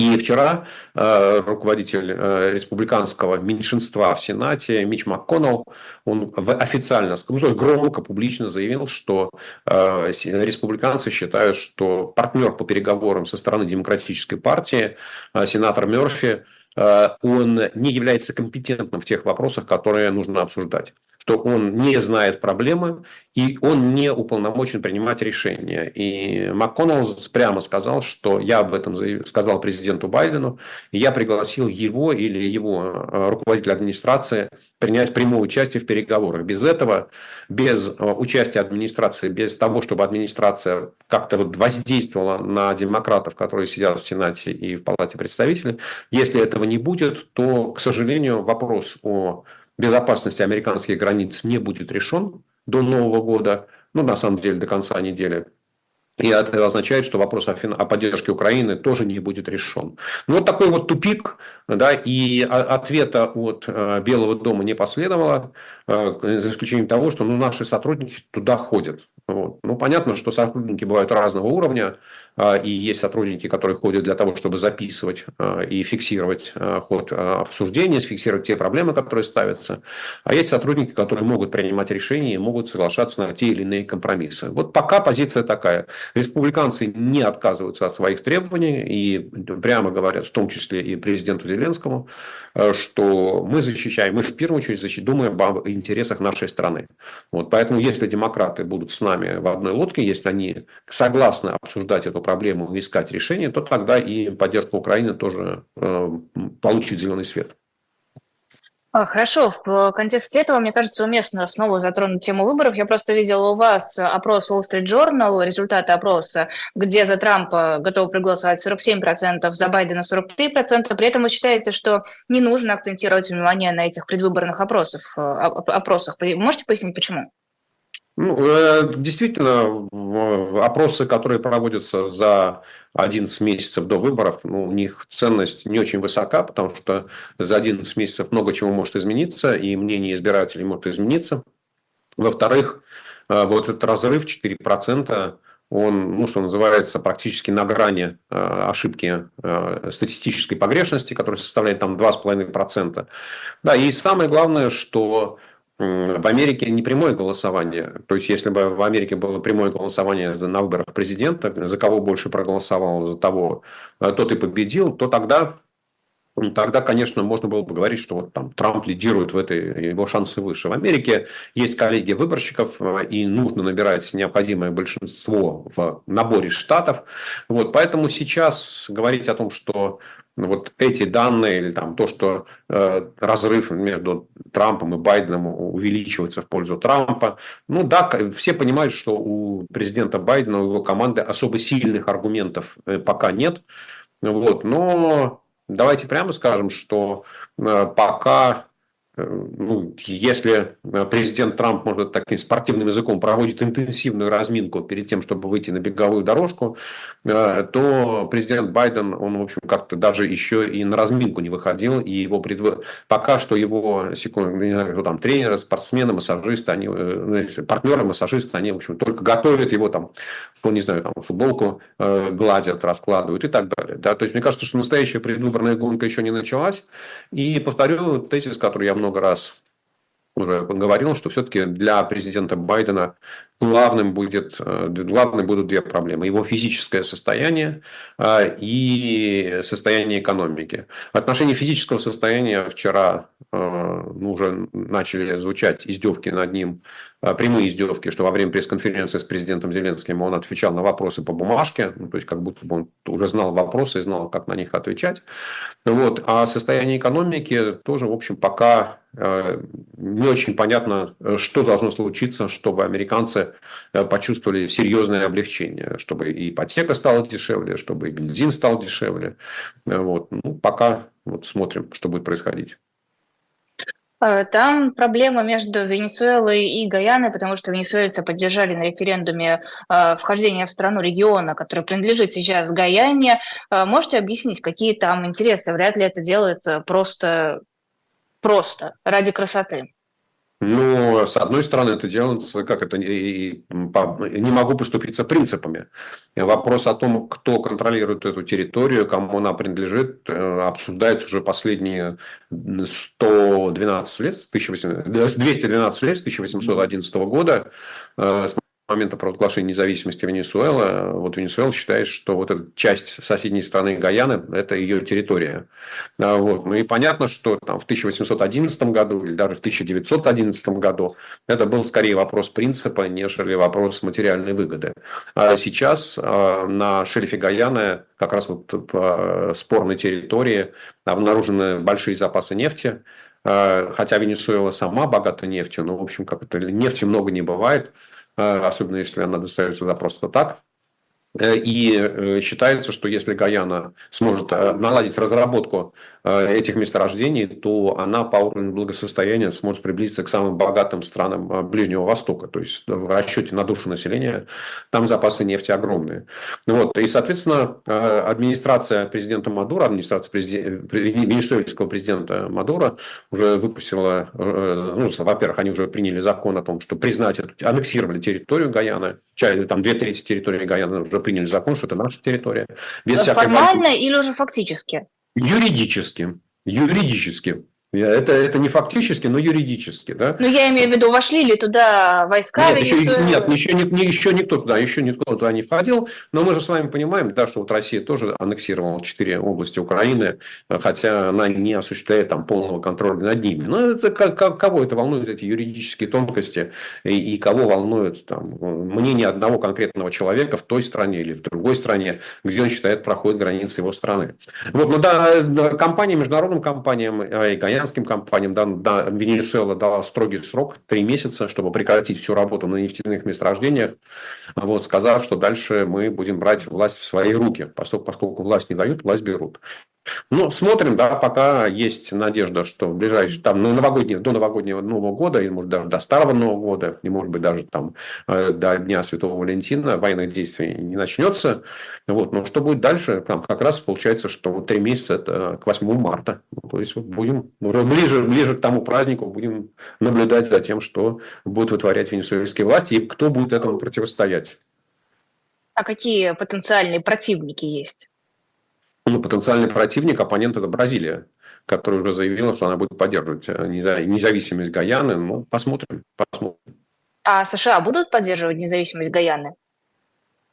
Speaker 3: И вчера э, руководитель э, республиканского меньшинства в Сенате Мич МакКоннелл, он официально, ну, громко, публично заявил, что э, республиканцы считают, что партнер по переговорам со стороны Демократической партии, э, сенатор Мерфи, э, он не является компетентным в тех вопросах, которые нужно обсуждать что он не знает проблемы и он не уполномочен принимать решения. И МакКоннелл прямо сказал, что я об этом сказал президенту Байдену, и я пригласил его или его э, руководителя администрации принять прямое участие в переговорах. Без этого, без э, участия администрации, без того, чтобы администрация как-то вот воздействовала на демократов, которые сидят в Сенате и в Палате представителей, если этого не будет, то, к сожалению, вопрос о безопасности американских границ не будет решен до Нового года, ну, на самом деле, до конца недели. И это означает, что вопрос о, о поддержке Украины тоже не будет решен. Ну, вот такой вот тупик, да, и ответа от э, Белого дома не последовало, э, за исключением того, что ну, наши сотрудники туда ходят. Вот. Ну, понятно, что сотрудники бывают разного уровня, а, и есть сотрудники, которые ходят для того, чтобы записывать а, и фиксировать а, ход обсуждения, фиксировать те проблемы, которые ставятся. А есть сотрудники, которые могут принимать решения и могут соглашаться на те или иные компромиссы. Вот пока позиция такая. Республиканцы не отказываются от своих требований и прямо говорят, в том числе и президенту Зеленскому, что мы защищаем, мы в первую очередь думаем об интересах нашей страны. Вот, поэтому если демократы будут с нами в одной лодке, если они согласны обсуждать эту проблему, искать решение, то тогда и поддержка Украины тоже э, получит зеленый свет.
Speaker 2: А, хорошо, в контексте этого, мне кажется, уместно снова затронуть тему выборов. Я просто видела у вас опрос Wall Street Journal, результаты опроса, где за Трампа готовы проголосовать 47%, за Байдена 43%. При этом вы считаете, что не нужно акцентировать внимание на этих предвыборных опросах. Э, опросах. Можете пояснить, почему?
Speaker 3: Ну, э, действительно, опросы, которые проводятся за 11 месяцев до выборов, ну, у них ценность не очень высока, потому что за 11 месяцев много чего может измениться, и мнение избирателей может измениться. Во-вторых, э, вот этот разрыв 4%, он, ну, что называется, практически на грани э, ошибки статистической погрешности, которая составляет там 2,5%. Да, и самое главное, что в Америке не прямое голосование. То есть, если бы в Америке было прямое голосование на выборах президента, за кого больше проголосовал, за того, э, тот и победил, то тогда Тогда, конечно, можно было бы говорить, что вот там Трамп лидирует в этой, его шансы выше. В Америке есть коллегия выборщиков, э, и нужно набирать необходимое большинство в наборе штатов. Вот, поэтому сейчас говорить о том, что вот эти данные или там то, что э, разрыв между Трампом и Байденом увеличивается в пользу Трампа. Ну да, все понимают, что у президента Байдена, у его команды особо сильных аргументов э, пока нет. Вот, но давайте прямо скажем, что э, пока ну, если э, президент Трамп, может, таким спортивным языком проводит интенсивную разминку перед тем, чтобы выйти на беговую дорожку, э, то президент Байден, он, в общем, как-то даже еще и на разминку не выходил, и его предв... пока что его секунд... не знаю, там, тренеры, спортсмены, массажисты, они, ну, партнеры, массажисты, они, в общем, только готовят его там, не знаю, там, футболку гладят, раскладывают и так далее. Да? То есть, мне кажется, что настоящая предвыборная гонка еще не началась. И повторю тезис, который я много много раз уже говорил, что все-таки для президента Байдена главным, будет, э, главным будут две проблемы. Его физическое состояние э, и состояние экономики. В отношении физического состояния вчера э, ну, уже начали звучать издевки над ним, прямые издевки, что во время пресс-конференции с президентом Зеленским он отвечал на вопросы по бумажке, ну, то есть как будто бы он уже знал вопросы и знал, как на них отвечать. Вот. А состояние экономики тоже, в общем, пока не очень понятно, что должно случиться, чтобы американцы Э, почувствовали серьезное облегчение, чтобы и ипотека стала дешевле, чтобы и бензин стал дешевле. Э, вот. Ну, пока вот смотрим, что будет происходить.
Speaker 2: Э, там проблема между Венесуэлой и Гаяной, потому что венесуэльцы поддержали на референдуме вхождение в страну региона, который принадлежит сейчас Гаяне. Можете объяснить, какие там интересы? Вряд ли это делается просто, просто ради красоты.
Speaker 3: Ну, с одной стороны, это делается, как это, и, не могу поступиться принципами. Вопрос о том, кто контролирует эту территорию, кому она принадлежит, э, обсуждается уже последние 112 лет, 1800, 212 лет с 1811 года, э, с момента провозглашения независимости Венесуэлы, вот Венесуэла считает, что вот эта часть соседней страны Гаяны – это ее территория. А, вот. Ну и понятно, что там в 1811 году или даже в 1911 году это был скорее вопрос принципа, нежели вопрос материальной выгоды. А сейчас а, на шельфе Гаяны, как раз вот в спорной территории, обнаружены большие запасы нефти, хотя Венесуэла сама богата нефтью, но, в общем, как это, нефти много не бывает, особенно если она достается туда просто так. Э, и э, считается, что если Гаяна сможет наладить разработку этих месторождений, то она по уровню благосостояния сможет приблизиться к самым богатым странам Ближнего Востока. То есть в расчете на душу населения там запасы нефти огромные. Вот. И, соответственно, администрация президента Мадура, администрация президента, венесуэльского президента Мадура уже выпустила, ну, во-первых, они уже приняли закон о том, что признать, аннексировали территорию Гаяны, там две трети территории Гаяны уже приняли закон, что это наша территория.
Speaker 2: Без Формально всякой... или уже фактически?
Speaker 3: Юридически. Юридически. Это, это не фактически, но юридически, да?
Speaker 2: Ну, я имею в виду, вошли ли туда войска?
Speaker 3: Нет, еще, нет еще, не, еще никто туда, еще никто туда не входил. Но мы же с вами понимаем, да, что вот Россия тоже аннексировала четыре области Украины, хотя она не осуществляет там полного контроля над ними. Но это как, как, кого это волнует, эти юридические тонкости, и, и кого волнует там, мнение одного конкретного человека в той стране или в другой стране, где он считает проходит границы его страны. Вот, но да, компаниям, международным компаниям и итальянским компаниям, да, да, Венесуэла дала строгий срок, три месяца, чтобы прекратить всю работу на нефтяных месторождениях, вот, сказав, что дальше мы будем брать власть в свои руки, поскольку, поскольку власть не дают, власть берут. Ну, смотрим, да, пока есть надежда, что в ближайшие, там, на новогодние, до новогоднего Нового года, или, может, даже до Старого Нового года, и, может быть, даже там э, до Дня Святого Валентина военных действий не начнется. Вот. Но что будет дальше? Там как раз получается, что три месяца это к 8 марта. Ну, то есть, вот будем уже ближе, ближе к тому празднику будем наблюдать за тем, что будут вытворять венесуэльские власти, и кто будет этому противостоять.
Speaker 2: А какие потенциальные противники есть?
Speaker 3: Ну, потенциальный противник, оппонент – это Бразилия, которая уже заявила, что она будет поддерживать э, независимость Гаяны. Ну, посмотрим, посмотрим.
Speaker 2: А США будут поддерживать независимость Гаяны?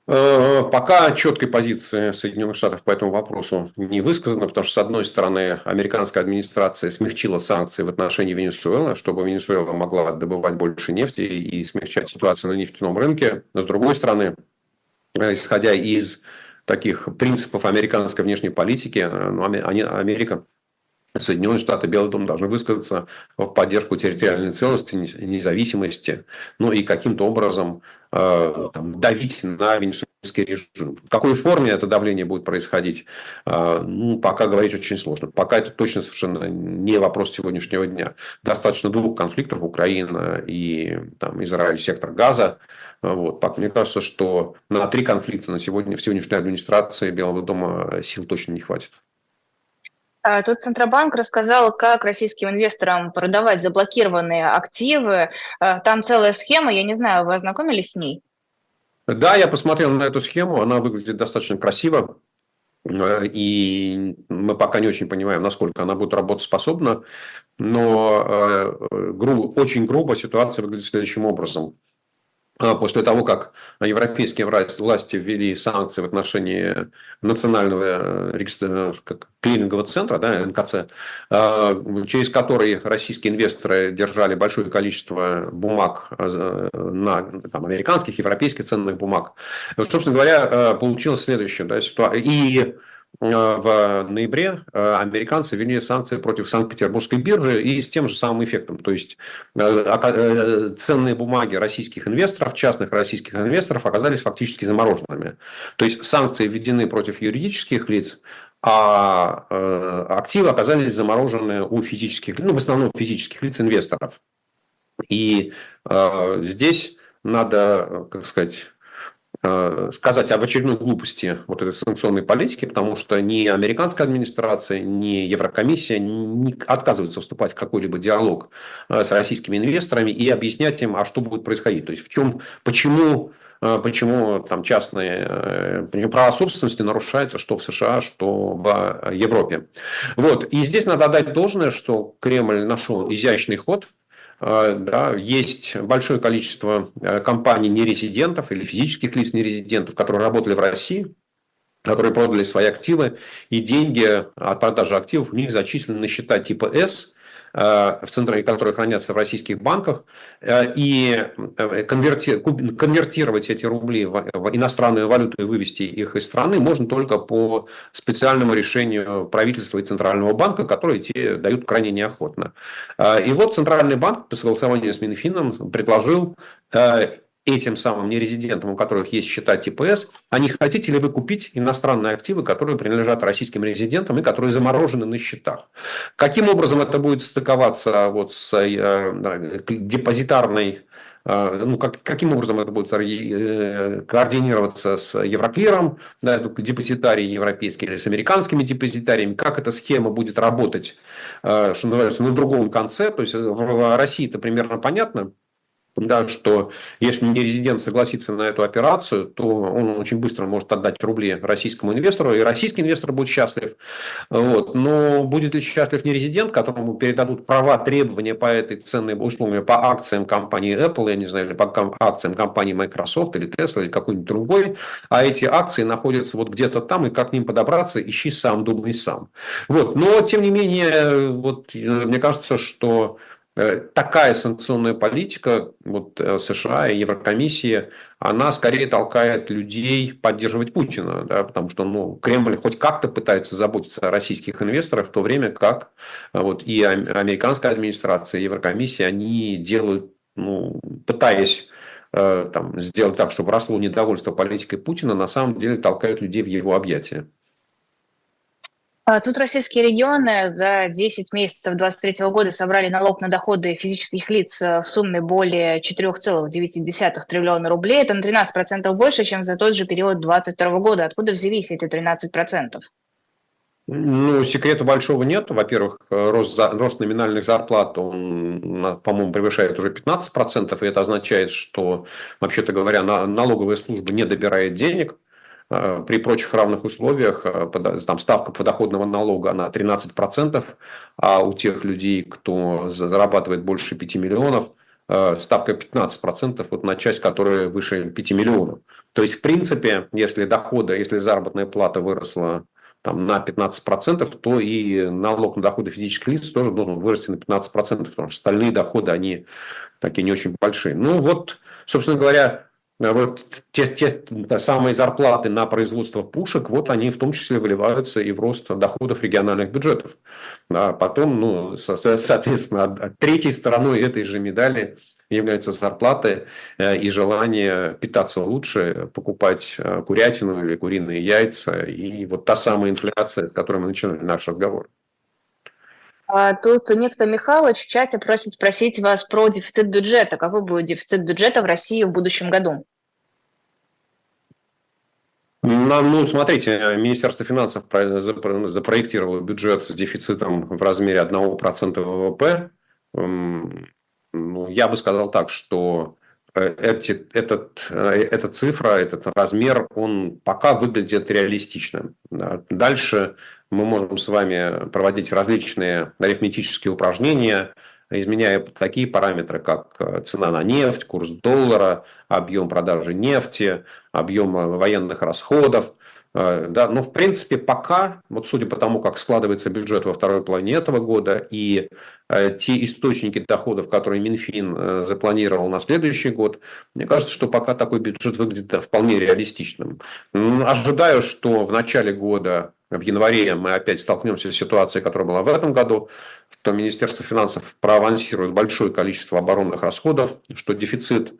Speaker 3: Э, пока четкой позиции Соединенных Штатов по этому вопросу не высказано, потому что, с одной стороны, американская администрация смягчила санкции в отношении Венесуэлы, чтобы Венесуэла могла добывать больше нефти и смягчать ситуацию на нефтяном рынке. Но, с другой стороны, э, исходя из таких принципов американской внешней политики, ну, они, Америка Соединенные Штаты, Белый дом должны высказаться в поддержку территориальной целостности, независимости, ну и каким-то образом э, там, давить на венесуэльский режим. В какой форме это давление будет происходить, э, ну, пока говорить очень сложно. Пока это точно совершенно не вопрос сегодняшнего дня. Достаточно двух конфликтов, Украина и там, Израиль, сектор газа, вот. Мне кажется, что на три конфликта на сегодня в сегодняшней администрации Белого дома сил точно не хватит.
Speaker 2: А, тут Центробанк рассказал, как российским инвесторам продавать заблокированные активы. А, там целая схема, я не знаю, вы ознакомились с ней?
Speaker 3: Да, я посмотрел на эту схему, она выглядит достаточно красиво. И мы пока не очень понимаем, насколько она будет работоспособна. Но э, очень грубо ситуация выглядит следующим образом. А, после того, как европейские власти ввели санкции в отношении национального э, э, клинингового центра, да, НКЦ, а, через который российские инвесторы держали большое количество бумаг э, на там, американских, европейских ценных бумаг. Собственно говоря, получилось следующее. Да, ситуация. И в ноябре э, американцы ввели санкции против Санкт-Петербургской биржи и с тем же самым эффектом. То есть э, ценные бумаги российских инвесторов, частных российских инвесторов оказались фактически замороженными. То есть санкции введены против юридических лиц, а активы оказались заморожены у физических, ну, в основном физических лиц инвесторов. И здесь надо, как сказать, Э, сказать об очередной глупости вот этой санкционной политики, потому что ни американская администрация, ни Еврокомиссия не отказываются вступать в какой-либо диалог э, с российскими инвесторами и объяснять им, а что будет происходить. То есть, в чем, почему э, почему там частные почему права собственности нарушаются что в США, что в Европе. Вот. И здесь надо отдать должное, что Кремль нашел изящный ход, Э, да, есть большое количество э, компаний нерезидентов или физических лиц нерезидентов, которые работали в России, которые продали свои активы, и деньги от продажи активов у них зачислены на счета типа S, в центре, которые хранятся в российских банках, э, и э, конвертировать эти рубли в иностранную валюту и вывести их из страны можно только по специальному решению правительства и Центрального банка, которые те дают крайне неохотно. И вот Центральный банк по согласованию с Минфином предложил этим самым нерезидентам, у которых есть счета типа С, а не хотите ли вы купить иностранные активы, которые принадлежат российским резидентам и которые заморожены на счетах. Каким образом это будет стыковаться вот с э, депозитарной э, ну, как, каким образом это будет э, координироваться с Евроклиром, да, депозитарий европейский или с американскими депозитариями, как эта схема будет работать, что называется, на другом конце. То есть в России это примерно понятно, да, что если не резидент согласится на эту операцию, то он очень быстро может отдать рубли российскому инвестору, и российский инвестор будет счастлив. Вот. Но будет ли счастлив не резидент, которому передадут права, требования по этой ценной услуге, по акциям компании Apple, я не знаю, или по акциям компании Microsoft или Tesla или какой-нибудь другой, а эти акции находятся вот где-то там, и как к ним подобраться, ищи сам, думай сам. Вот. Но, тем не менее, вот, мне кажется, что Э, такая санкционная политика вот, э, США и Еврокомиссии, она скорее толкает людей поддерживать Путина, да, потому что ну, Кремль хоть как-то пытается заботиться о российских инвесторах, в то время как э, вот, и американская администрация, и Еврокомиссия, они делают, ну, пытаясь там, сделать так, чтобы росло недовольство политикой Путина, на самом деле толкают людей в его объятия.
Speaker 2: А тут российские регионы за 10 месяцев 2023 года собрали налог на доходы физических лиц э, в сумме более 4,9 триллиона рублей. Это на 13% больше, чем за тот же период 2022 года. Откуда взялись эти 13%?
Speaker 3: Ну, секрета большого нет. Во-первых, рост, рост номинальных зарплат, он, по-моему, превышает уже 15%, и это означает, что, вообще-то говоря, налоговая служба не добирает денег – Э, при прочих равных условиях э, там, ставка подоходного налога на 13%, а у тех людей, кто зарабатывает больше 5 миллионов, э, ставка 15%, вот на часть, которая выше 5 миллионов. То есть, в принципе, если дохода, если заработная плата выросла там, на 15%, то и налог на доходы физических лиц тоже должен вырасти на 15%, потому что остальные доходы, они такие не очень большие. Ну вот, собственно говоря, вот те, те самые зарплаты на производство пушек, вот они в том числе выливаются и в рост доходов региональных бюджетов. А потом, ну, соответственно, третьей стороной этой же медали являются зарплаты э, и желание питаться лучше, покупать э, курятину или куриные яйца. И вот та самая инфляция, с которой мы начинали наш разговор.
Speaker 2: А тут некто Михалыч в чате просит спросить вас про дефицит бюджета. Какой будет дефицит бюджета в России в будущем году?
Speaker 3: Ну, смотрите, Министерство финансов запроектировало бюджет с дефицитом в размере 1% ВВП. Ну, я бы сказал так, что э, эти, этот, э, эта цифра, этот размер, он пока выглядит реалистичным. Дальше мы можем с вами проводить различные арифметические упражнения, изменяя такие параметры, как э, цена на нефть, курс доллара, объем продажи нефти, объем военных расходов. Э, да, но в принципе пока, вот судя по тому, как складывается бюджет во второй половине этого года и э, те источники доходов, которые Минфин запланировал на следующий год, мне кажется, что пока такой бюджет выглядит вполне реалистичным. Ожидаю, что в начале года в январе мы опять столкнемся с ситуацией, которая была в этом году, что Министерство финансов проавансирует большое количество оборонных расходов, что дефицит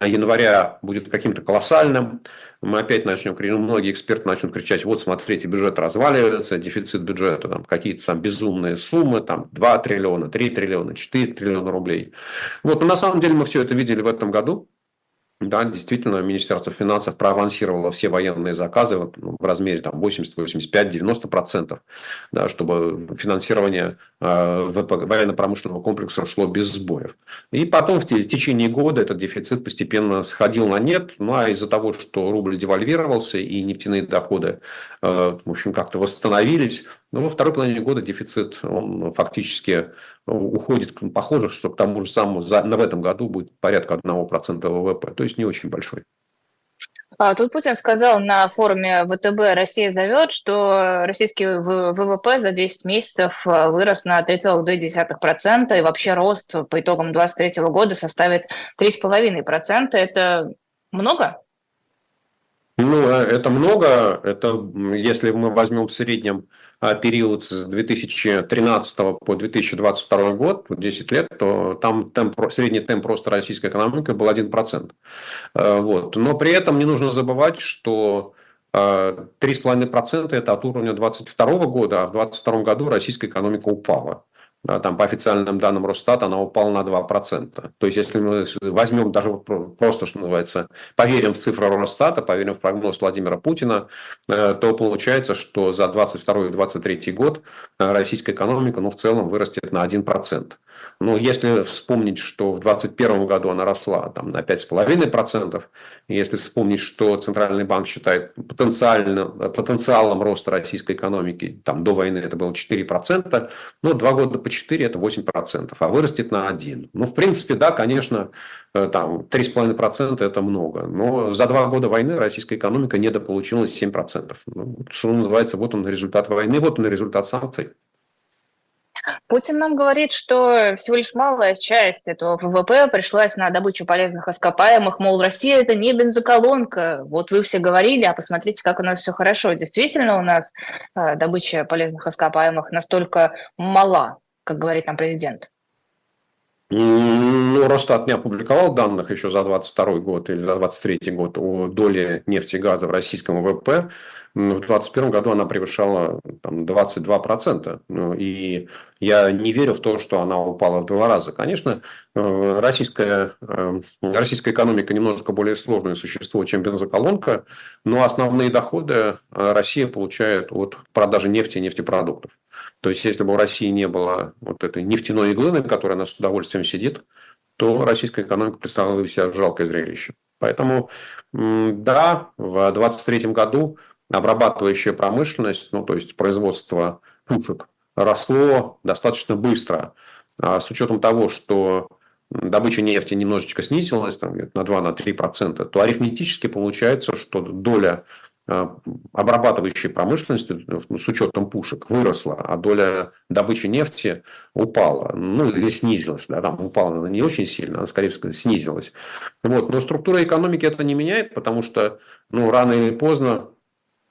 Speaker 3: января будет каким-то колоссальным. Мы опять начнем, ну, многие эксперты начнут кричать, вот смотрите, бюджет разваливается, дефицит бюджета, там какие-то там безумные суммы, там 2 триллиона, 3 триллиона, 4 триллиона рублей. Вот, но на самом деле мы все это видели в этом году. Да, действительно, Министерство финансов проавансировало все военные заказы ну, в размере там, 80, 85, 90 процентов, да, чтобы финансирование э, военно-промышленного комплекса шло без сбоев. И потом в течение года этот дефицит постепенно сходил на нет, ну а из-за того, что рубль девальвировался и нефтяные доходы в общем, как-то восстановились, ну, во второй половине года дефицит он фактически уходит, похоже, что к тому же самому за, в этом году будет порядка 1% ВВП, то есть не очень большой.
Speaker 2: А, тут Путин сказал на форуме ВТБ «Россия зовет», что российский ВВП за 10 месяцев а, вырос на 3,2%, и вообще рост по итогам 2023 года составит 3,5%. Это много?
Speaker 3: Ну, э, это много. Это, если мы возьмем в среднем а, период с 2013 по 2022 год, 10 лет, то там темп, средний темп роста российской экономики был 1%. Э, вот. Но при этом не нужно забывать, что 3,5% э, это от уровня 2022 года, а в 2022 году российская экономика упала там по официальным данным Росстата она упала на 2%. То есть, если мы возьмем даже просто, что называется, поверим в цифры Росстата, поверим в прогноз Владимира Путина, э, то получается, что за 2022 и 2023 год э, российская экономика ну, в целом вырастет на 1%. Но если вспомнить, что в 2021 году она росла там, на 5,5%, если вспомнить, что Центральный банк считает потенциальным, потенциалом роста российской экономики, там, до войны это было 4%, ну, два года по 4 – это 8%, а вырастет на 1. Ну, в принципе, да, конечно, э, там 3,5% – это много. Но за два года войны российская экономика недополучилась 7%. Ну, что называется, вот он результат войны, вот он результат санкций.
Speaker 2: Путин нам говорит, что всего лишь малая часть этого ВВП пришлась на добычу полезных ископаемых, мол, Россия это не бензоколонка. Вот вы все говорили, а посмотрите, как у нас все хорошо. Действительно, у нас э, добыча полезных ископаемых настолько мала, как говорит нам президент.
Speaker 3: Ну, Росстат не опубликовал данных еще за 22 год или за 23 год о доле нефти и газа в российском ВВП. В 2021 году она превышала там, 22%. Ну, и я не верю в то, что она упала в два раза. Конечно, э, российская, э, российская экономика немножко более сложное существо, чем бензоколонка, но основные доходы э, Россия получает от продажи нефти и нефтепродуктов. То есть, если бы у России не было вот этой нефтяной иглы, на которой она с удовольствием сидит, то российская экономика представляла бы себя жалкое зрелище. Поэтому, да, в 2023 году обрабатывающая промышленность, ну, то есть производство пушек, росло достаточно быстро. А с учетом того, что добыча нефти немножечко снизилась там, на 2-3%, то арифметически получается, что доля обрабатывающей промышленности ну, с учетом пушек выросла, а доля добычи нефти упала, ну или снизилась, да, там упала она не очень сильно, она скорее всего снизилась. Вот. Но структура экономики это не меняет, потому что ну, рано или поздно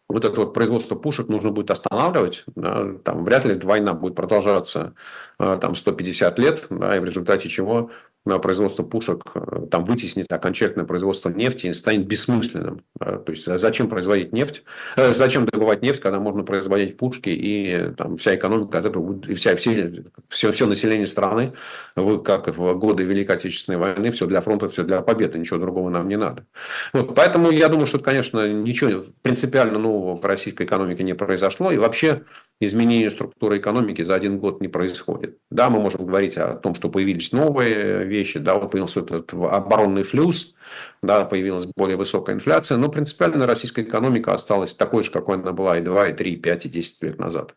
Speaker 3: вот это вот производство пушек нужно будет останавливать. Да, там вряд ли война будет продолжаться а, там, 150 лет, да, и в результате чего производство пушек э, там вытеснит окончательное производство нефти и станет бессмысленным. То есть зачем производить нефть, э, зачем добывать нефть, когда можно производить пушки и там вся экономика этого и вся, все, все, все население страны, как в годы Великой Отечественной войны, все для фронта, все для победы, ничего другого нам не надо. Вот, поэтому я думаю, что, конечно, ничего принципиально нового в российской экономике не произошло. И вообще изменение структуры экономики за один год не происходит. Да, мы можем говорить о том, что появились новые вещи, да, вот появился этот оборонный флюс, да, появилась более высокая инфляция, но принципиально российская экономика осталась такой же, какой она была и 2, и 3, и 5, и 10 лет назад.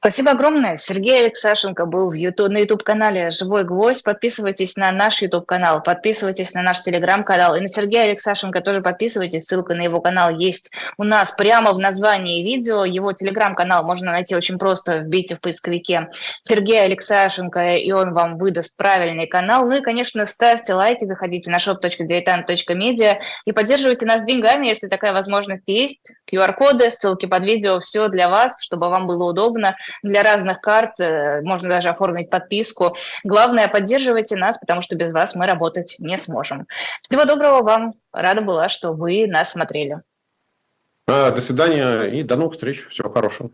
Speaker 2: Спасибо огромное. Сергей Алексашенко был в YouTube, на YouTube-канале «Живой гвоздь». Подписывайтесь на наш YouTube-канал, подписывайтесь на наш Telegram-канал. И на Сергея Алексашенко тоже подписывайтесь. Ссылка на его канал есть у нас прямо в названии видео. Его Telegram-канал можно найти очень просто. Вбейте в поисковике Сергей Алексашенко, и он вам выдаст правильный канал. Ну и, конечно, ставьте лайки, заходите на shop.diletant.media и поддерживайте нас деньгами, если такая возможность есть. QR-коды, ссылки под видео, все для вас, чтобы вам было удобно для разных карт, э, можно даже оформить подписку. Главное, поддерживайте нас, потому что без вас мы работать не сможем. Всего доброго вам. Рада была, что вы нас смотрели.
Speaker 3: До свидания и до новых встреч. Всего хорошего.